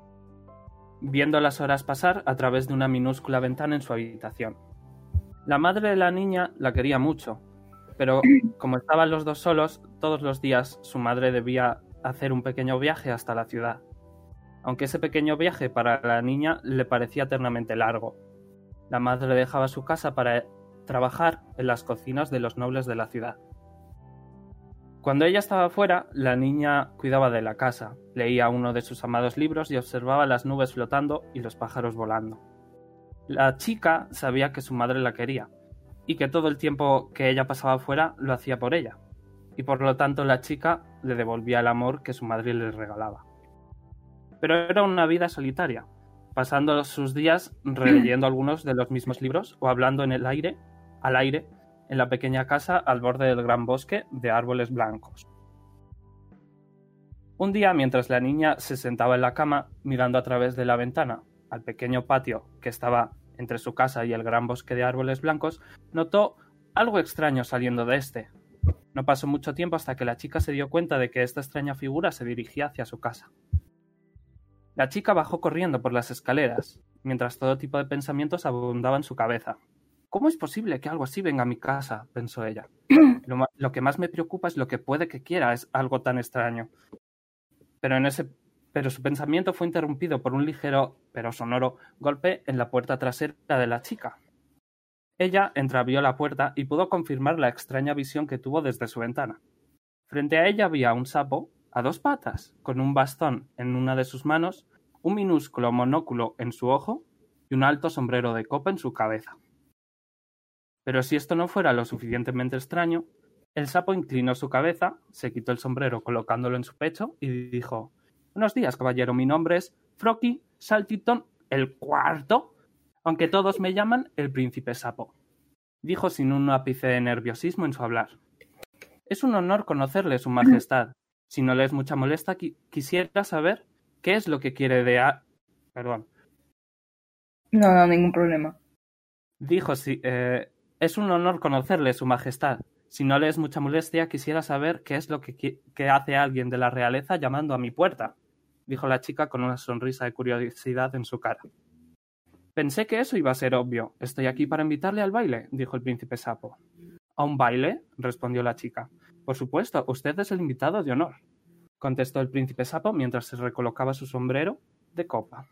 viendo las horas pasar a través de una minúscula ventana en su habitación. La madre de la niña la quería mucho, pero como estaban los dos solos, todos los días su madre debía hacer un pequeño viaje hasta la ciudad. Aunque ese pequeño viaje para la niña le parecía eternamente largo. La madre dejaba su casa para trabajar en las cocinas de los nobles de la ciudad. Cuando ella estaba fuera, la niña cuidaba de la casa, leía uno de sus amados libros y observaba las nubes flotando y los pájaros volando. La chica sabía que su madre la quería, y que todo el tiempo que ella pasaba fuera lo hacía por ella, y por lo tanto la chica le devolvía el amor que su madre le regalaba. Pero era una vida solitaria, pasando sus días releyendo algunos de los mismos libros o hablando en el aire, al aire, en la pequeña casa al borde del gran bosque de árboles blancos. Un día, mientras la niña se sentaba en la cama mirando a través de la ventana al pequeño patio que estaba entre su casa y el gran bosque de árboles blancos, notó algo extraño saliendo de este. No pasó mucho tiempo hasta que la chica se dio cuenta de que esta extraña figura se dirigía hacia su casa. La chica bajó corriendo por las escaleras, mientras todo tipo de pensamientos abundaban en su cabeza. ¿Cómo es posible que algo así venga a mi casa? pensó ella. Lo, lo que más me preocupa es lo que puede que quiera es algo tan extraño. Pero en ese pero su pensamiento fue interrumpido por un ligero pero sonoro golpe en la puerta trasera de la chica. Ella entreabrió la puerta y pudo confirmar la extraña visión que tuvo desde su ventana. Frente a ella había un sapo a dos patas, con un bastón en una de sus manos, un minúsculo monóculo en su ojo y un alto sombrero de copa en su cabeza. Pero si esto no fuera lo suficientemente extraño, el sapo inclinó su cabeza, se quitó el sombrero colocándolo en su pecho y dijo Buenos días, caballero. Mi nombre es Frocky Saltiton el cuarto, aunque todos me llaman el príncipe sapo. Dijo sin un ápice de nerviosismo en su hablar. Es un honor conocerle, su majestad. Si no le es mucha molesta, qui- quisiera saber qué es lo que quiere de a... Perdón. No, no, ningún problema. Dijo si... eh, es un honor conocerle, su majestad. Si no le es mucha molestia, quisiera saber qué es lo que, que hace alguien de la realeza llamando a mi puerta, dijo la chica con una sonrisa de curiosidad en su cara. Pensé que eso iba a ser obvio. Estoy aquí para invitarle al baile, dijo el príncipe sapo. ¿A un baile? respondió la chica. Por supuesto, usted es el invitado de honor, contestó el príncipe sapo mientras se recolocaba su sombrero de copa.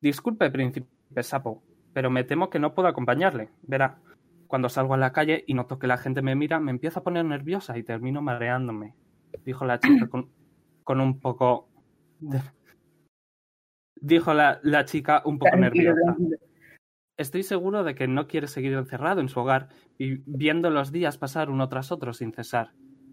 Disculpe, príncipe sapo, pero me temo que no puedo acompañarle. Verá, cuando salgo a la calle y noto que la gente me mira, me empiezo a poner nerviosa y termino mareándome, dijo la chica con, con un poco... de- Dijo la, la chica un poco Tranquilo, nerviosa. tranquilo. Estoy seguro de que no quiere seguir encerrado en su hogar y viendo los días pasar uno tras otro sin cesar,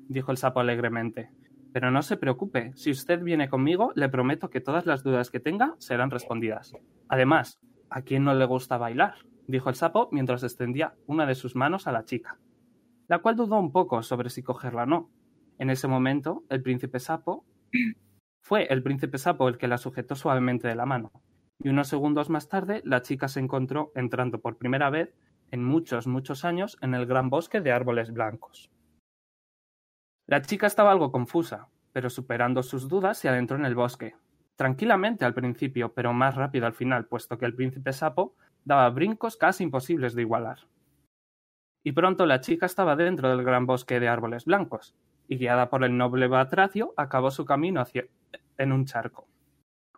dijo el sapo alegremente. Pero no se preocupe, si usted viene conmigo, le prometo que todas las dudas que tenga serán respondidas. Además, ¿a quién no le gusta bailar? Dijo el sapo mientras extendía una de sus manos a la chica, la cual dudó un poco sobre si cogerla o no. En ese momento, el príncipe sapo fue el príncipe sapo el que la sujetó suavemente de la mano y unos segundos más tarde la chica se encontró entrando por primera vez en muchos, muchos años en el gran bosque de árboles blancos. La chica estaba algo confusa, pero superando sus dudas se adentró en el bosque, tranquilamente al principio, pero más rápido al final, puesto que el príncipe sapo daba brincos casi imposibles de igualar. Y pronto la chica estaba dentro del gran bosque de árboles blancos, y guiada por el noble Batracio, acabó su camino hacia en un charco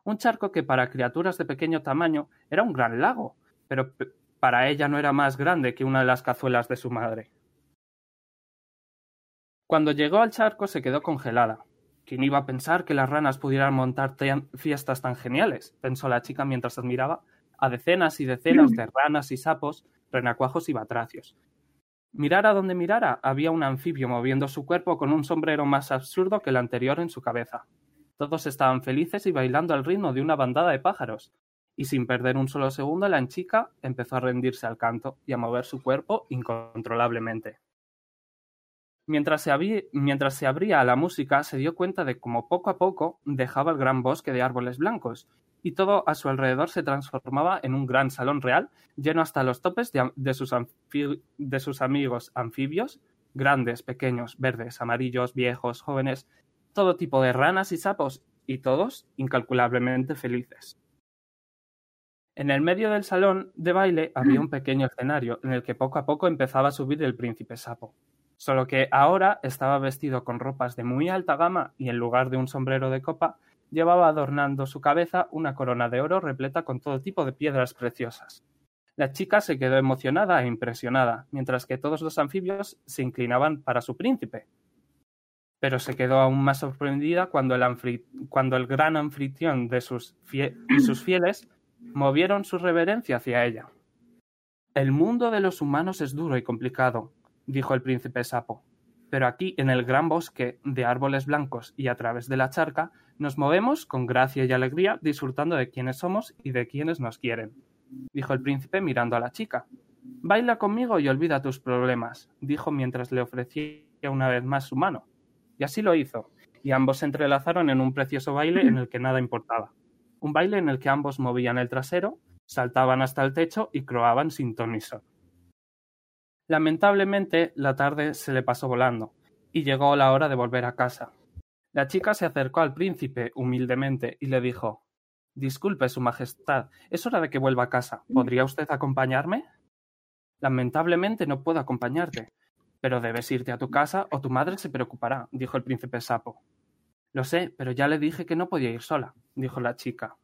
un charco que para criaturas de pequeño tamaño era un gran lago, pero para ella no era más grande que una de las cazuelas de su madre. Cuando llegó al charco se quedó congelada. ¿Quién iba a pensar que las ranas pudieran montar fiestas tan geniales? pensó la chica mientras admiraba a decenas y decenas de ranas y sapos, renacuajos y batracios. Mirara donde mirara, había un anfibio moviendo su cuerpo con un sombrero más absurdo que el anterior en su cabeza. Todos estaban felices y bailando al ritmo de una bandada de pájaros. Y sin perder un solo segundo, la chica empezó a rendirse al canto y a mover su cuerpo incontrolablemente. Mientras se, abrí- mientras se abría a la música, se dio cuenta de cómo poco a poco dejaba el gran bosque de árboles blancos, y todo a su alrededor se transformaba en un gran salón real lleno hasta los topes de, de sus, de sus amigos anfibios, grandes, pequeños, verdes, amarillos, viejos, jóvenes, todo tipo de ranas y sapos, y todos incalculablemente felices. En el medio del salón de baile había un pequeño escenario en el que poco a poco empezaba a subir el príncipe sapo. Solo que ahora estaba vestido con ropas de muy alta gama y en lugar de un sombrero de copa, llevaba adornando su cabeza una corona de oro repleta con todo tipo de piedras preciosas. La chica se quedó emocionada e impresionada, mientras que todos los anfibios se inclinaban para su príncipe, pero se quedó aún más sorprendida cuando el, gran anfitrión de sus y sus fieles movieron su reverencia hacia ella. El mundo de los humanos es duro y complicado, dijo el príncipe sapo, pero aquí en el gran bosque de árboles blancos y a través de la charca nos movemos con gracia y alegría disfrutando de quienes somos y de quienes nos quieren, dijo el príncipe mirando a la chica. Baila conmigo y olvida tus problemas, dijo mientras le ofrecía una vez más su mano. Y así lo hizo, y ambos se entrelazaron en un precioso baile en el que nada importaba. Un baile en el que ambos movían el trasero, saltaban hasta el techo y croaban sin ton ni son. Lamentablemente, la tarde se le pasó volando, y llegó la hora de volver a casa. La chica se acercó al príncipe humildemente y le dijo Disculpe, Su Majestad, es hora de que vuelva a casa. ¿Podría usted acompañarme? Lamentablemente no puedo acompañarte, pero debes irte a tu casa o tu madre se preocupará, dijo el príncipe sapo. Lo sé, pero ya le dije que no podía ir sola, dijo la chica.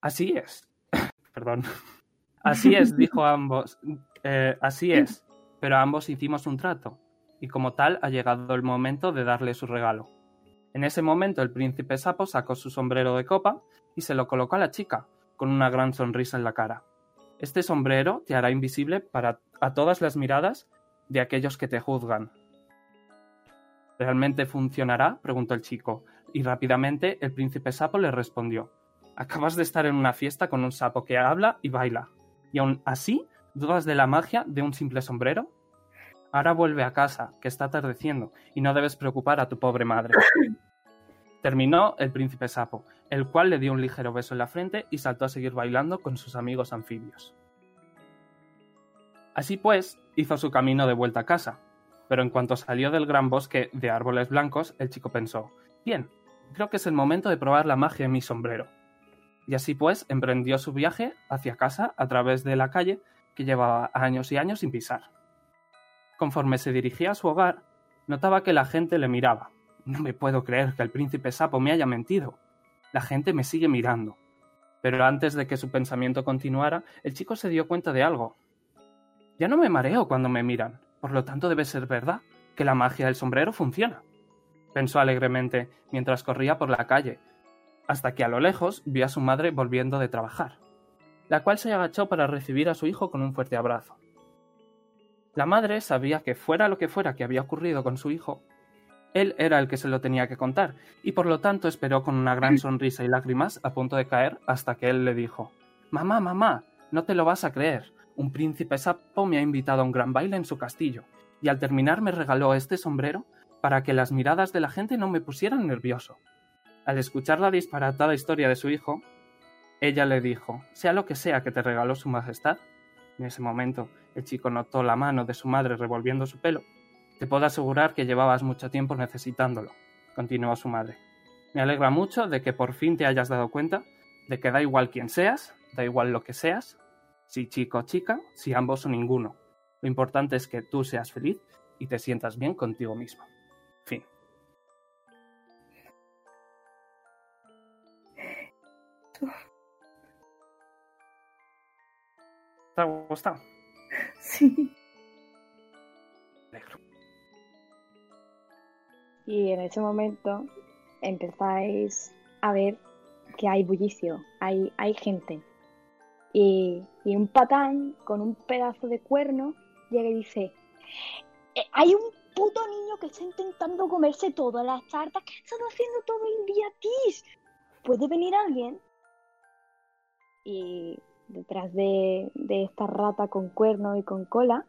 Así es. Perdón. Así es, dijo ambos. Eh, así es, pero ambos hicimos un trato, y como tal ha llegado el momento de darle su regalo. En ese momento el príncipe sapo sacó su sombrero de copa y se lo colocó a la chica, con una gran sonrisa en la cara. Este sombrero te hará invisible para a todas las miradas de aquellos que te juzgan. ¿Realmente funcionará? preguntó el chico, y rápidamente el príncipe sapo le respondió Acabas de estar en una fiesta con un sapo que habla y baila, y aún así dudas de la magia de un simple sombrero. Ahora vuelve a casa, que está atardeciendo, y no debes preocupar a tu pobre madre. Terminó el príncipe sapo, el cual le dio un ligero beso en la frente y saltó a seguir bailando con sus amigos anfibios. Así pues, hizo su camino de vuelta a casa, pero en cuanto salió del gran bosque de árboles blancos, el chico pensó, bien, creo que es el momento de probar la magia en mi sombrero. Y así pues, emprendió su viaje hacia casa a través de la calle llevaba años y años sin pisar. Conforme se dirigía a su hogar, notaba que la gente le miraba. No me puedo creer que el príncipe sapo me haya mentido. La gente me sigue mirando. Pero antes de que su pensamiento continuara, el chico se dio cuenta de algo. Ya no me mareo cuando me miran, por lo tanto debe ser verdad que la magia del sombrero funciona. Pensó alegremente mientras corría por la calle, hasta que a lo lejos vio a su madre volviendo de trabajar, la cual se agachó para recibir a su hijo con un fuerte abrazo. La madre sabía que fuera lo que fuera que había ocurrido con su hijo, él era el que se lo tenía que contar, y por lo tanto esperó con una gran sonrisa y lágrimas a punto de caer hasta que él le dijo Mamá, mamá, no te lo vas a creer. Un príncipe sapo me ha invitado a un gran baile en su castillo, y al terminar me regaló este sombrero para que las miradas de la gente no me pusieran nervioso. Al escuchar la disparatada historia de su hijo, ella le dijo Sea lo que sea que te regaló su majestad. En ese momento, el chico notó la mano de su madre revolviendo su pelo te puedo asegurar que llevabas mucho tiempo necesitándolo, continuó su madre. Me alegra mucho de que por fin te hayas dado cuenta de que da igual quién seas, da igual lo que seas, si chico o chica, si ambos o ninguno. Lo importante es que tú seas feliz y te sientas bien contigo mismo. ¿Te ha gustado? Sí. Y en ese momento empezáis a ver que hay bullicio, hay, hay gente. Y, y un patán con un pedazo de cuerno llega y dice, "Eh, hay un puto niño que está intentando comerse todas las tartas que ha estado haciendo todo el día Tis. ¿Puede venir alguien? Y detrás de, de esta rata con cuerno y con cola,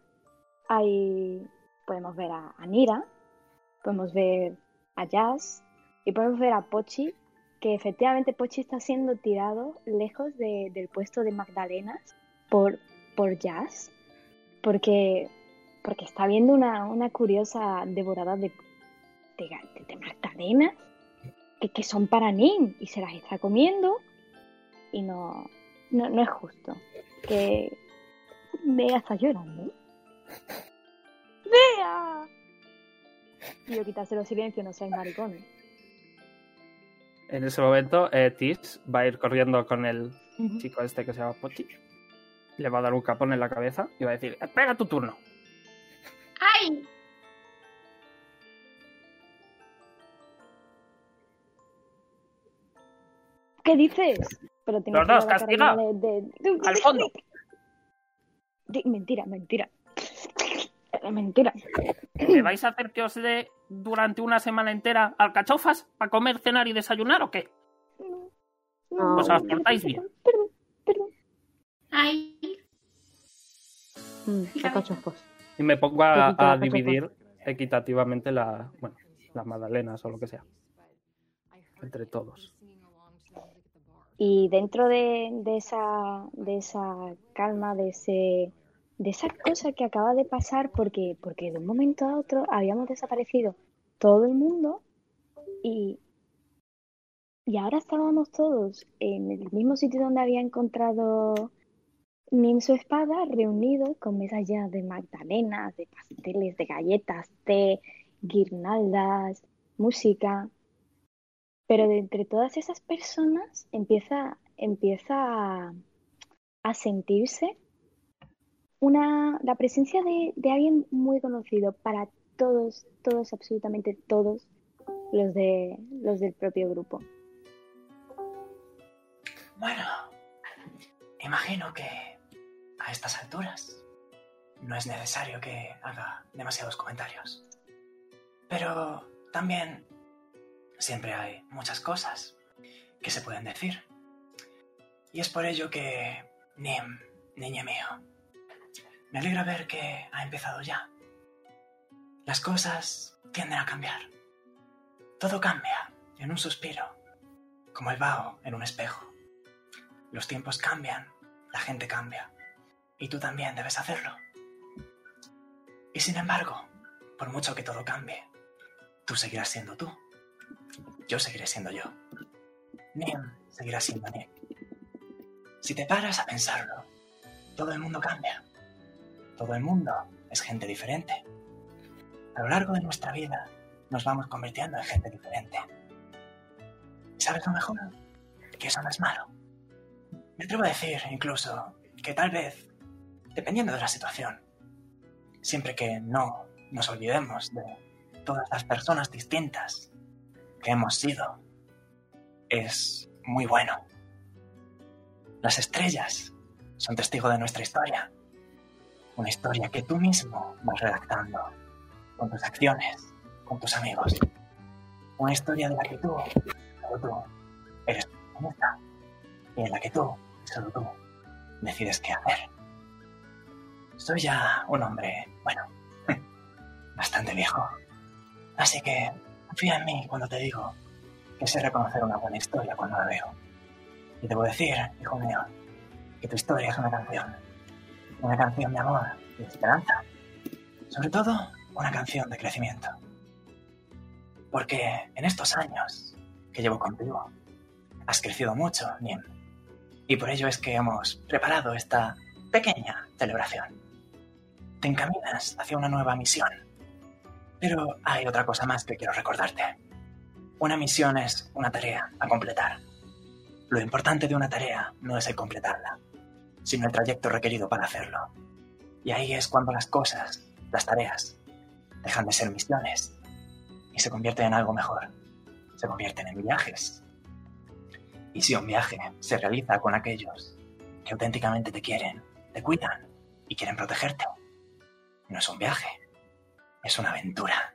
hay, podemos ver a, a Nira, podemos ver a Jazz y podemos ver a Pochi, que efectivamente Pochi está siendo tirado lejos de- del puesto de Magdalenas por, por Jazz, porque, porque está viendo una, una curiosa devorada de, de, de Magdalenas que, que son para Nin y se las está comiendo y no, no, no es justo. Que Vea está llorando. ¡Vea! Y yo quitárselo silencio, no seáis maricones. En ese momento, eh, Tis va a ir corriendo con el chico este que se llama Pochi. Le va a dar un capón en la cabeza y va a decir, espera tu turno. ¡Ay! ¿Qué dices? Pero tengo Los que dos, castiga. de- de- Al fondo. de- mentira, mentira. Mentira. ¿Me vais a hacer que os dé durante una semana entera alcachofas para comer, cenar y desayunar o qué? No. Pues os portáis bien. Perdón, perdón. ¡Ay! Mm, alcachofas. Y me pongo a, dividir equitativamente la, bueno, las magdalenas o lo que sea. Entre todos. Y dentro de, esa, de esa calma, de ese, de esa cosa que acaba de pasar, porque, porque de un momento a otro habíamos desaparecido todo el mundo y, y ahora estábamos todos en el mismo sitio donde había encontrado Nim espada, reunidos con mesas llenas de magdalenas, de pasteles, de galletas, de guirnaldas, música. Pero de entre todas esas personas empieza, empieza a, a sentirse una, la presencia de, de alguien muy conocido para todos, todos, absolutamente todos los, de, los del propio grupo. Bueno, imagino que a estas alturas no es necesario que haga demasiados comentarios. Pero también siempre hay muchas cosas que se pueden decir. Y es por ello que, Nim, niño mío, me alegra ver que ha empezado ya. Las cosas tienden a cambiar. Todo cambia en un suspiro, como el vaho en un espejo. Los tiempos cambian, la gente cambia, y tú también debes hacerlo. Y sin embargo, por mucho que todo cambie, tú seguirás siendo tú. Yo seguiré siendo yo. Nim seguirá siendo Nim. Si te paras a pensarlo, todo el mundo cambia. Todo el mundo es gente diferente. A lo largo de nuestra vida nos vamos convirtiendo en gente diferente. ¿Y sabes lo mejor? que eso no es malo. Me atrevo a decir incluso que tal vez, dependiendo de la situación, siempre que no nos olvidemos de todas las personas distintas que hemos sido, es muy bueno. Las estrellas son testigo de nuestra historia. Una historia que tú mismo vas redactando con tus acciones, con tus amigos. Una historia de la que tú, solo tú, eres protagonista. Y en la que tú, solo tú, decides qué hacer. Soy ya un hombre, bueno, bastante viejo. Así que confía en mí cuando te digo que sé reconocer una buena historia cuando la veo. Y debo decir, hijo mío, que tu historia es una canción. Una canción de amor y de esperanza. Sobre todo, una canción de crecimiento. Porque en estos años que llevo contigo, has crecido mucho, Nim. Y por ello es que hemos preparado esta pequeña celebración. Te encaminas hacia una nueva misión. Pero hay otra cosa más que quiero recordarte. Una misión es una tarea a completar. Lo importante de una tarea no es el completarla, sino el trayecto requerido para hacerlo. Y ahí es cuando las cosas, las tareas, dejan de ser misiones y se convierten en algo mejor. Se convierten en viajes. Y si un viaje se realiza con aquellos que auténticamente te quieren, te cuidan y quieren protegerte, no es un viaje, es una aventura.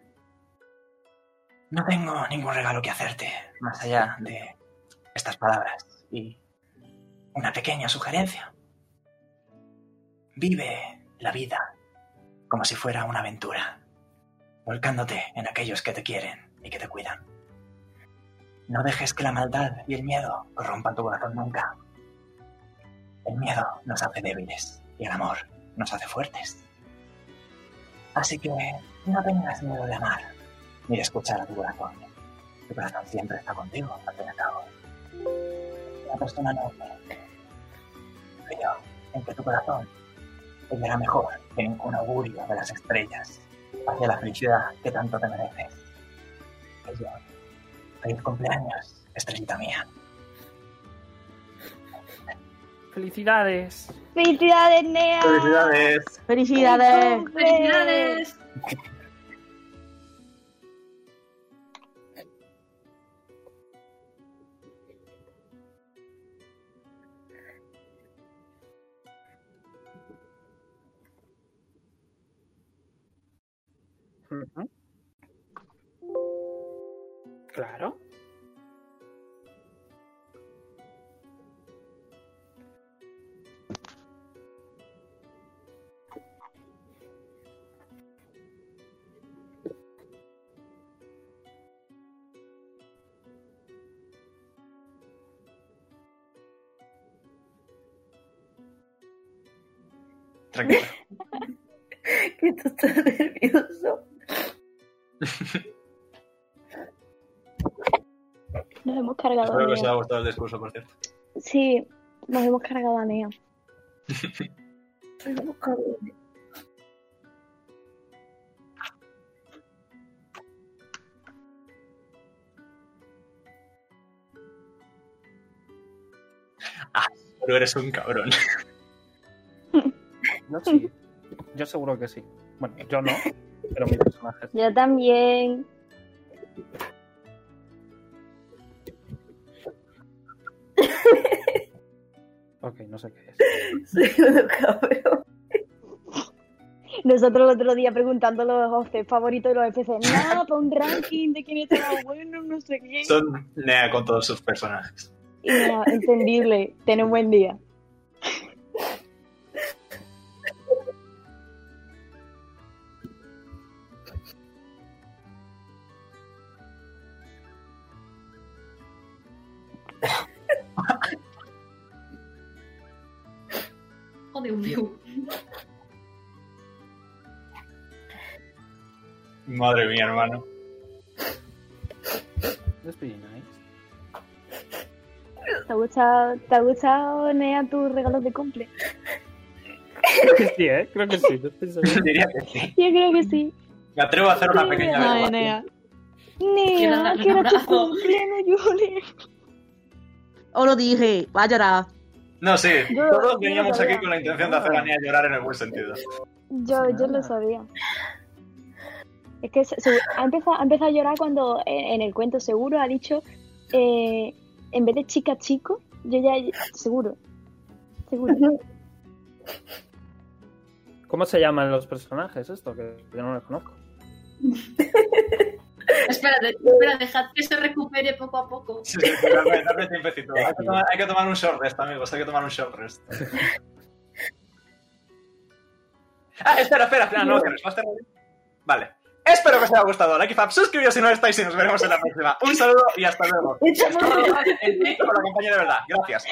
No tengo ningún regalo que hacerte, más allá de estas palabras y una pequeña sugerencia. Vive la vida como si fuera una aventura, volcándote en aquellos que te quieren y que te cuidan. No dejes que la maldad y el miedo corrompan tu corazón nunca. El miedo nos hace débiles y el amor nos hace fuertes. Así que no tengas miedo de amar ni de escuchar a tu corazón. Tu corazón siempre está contigo, al fin y al cabo. Una persona noble. Creo en que tu corazón te mejor que un augurio de las estrellas hacia la felicidad que tanto te mereces. Ello. Feliz cumpleaños, estrellita mía. ¡Felicidades! ¡Felicidades, Nea! ¡Felicidades! ¡Felicidades! ¡Felicidades! Claro. Tranquilo. Que tú estás nervioso. Nos hemos cargado a Espero que os haya gustado el discurso, por cierto. Sí, nos hemos cargado a Nea. Soy un cabrón. Pero eres un cabrón. Yo sí. Yo seguro que sí. Bueno, yo no, pero mi personaje. sí. Yo también. Ok, no sé qué es. Un cabrón. Nosotros el otro día preguntando los hosts favoritos de los FC. No, para un ranking de quién está más bueno, no sé qué. Son Nea con todos sus personajes. Y nada, entendible. Ten un buen día. Mía, hermano. That's pretty nice. ¿Te ha gustado, te ha gustado Nea, tus regalos de cumple? Sí, ¿eh? Creo que sí. no. Diría que sí. Yo creo que sí. Me atrevo a hacer una pequeña averiguación. Nea. Nea, que era tu cumpleaños, Julie. Os lo dije, va a llorar. No, sí, Yo- todos veníamos aquí con la intención de hacer a Nia llorar en el buen sentido. Yo, yo lo sabía. Es que se- se- ha, empezado, ha empezado a llorar cuando en, en el cuento seguro ha dicho, eh, en vez de chica chico, yo ya, seguro, seguro. ¿Cómo se llaman los personajes esto? Que yo no los conozco. Espérate, espera, dejad que se recupere poco a poco. Sí, sí, sí, dame, dame tiempecito. Hay que, tomar, hay que tomar un short rest, amigos. Hay que tomar un short rest. Ah, espera, espera, espera. No, cierres. ¿Vas a cerrar? Vale. Espero que os haya gustado. Like y fab, suscribíos si no estáis y nos veremos en la próxima. Un saludo y hasta luego. El pico con la compañía de verdad. Gracias.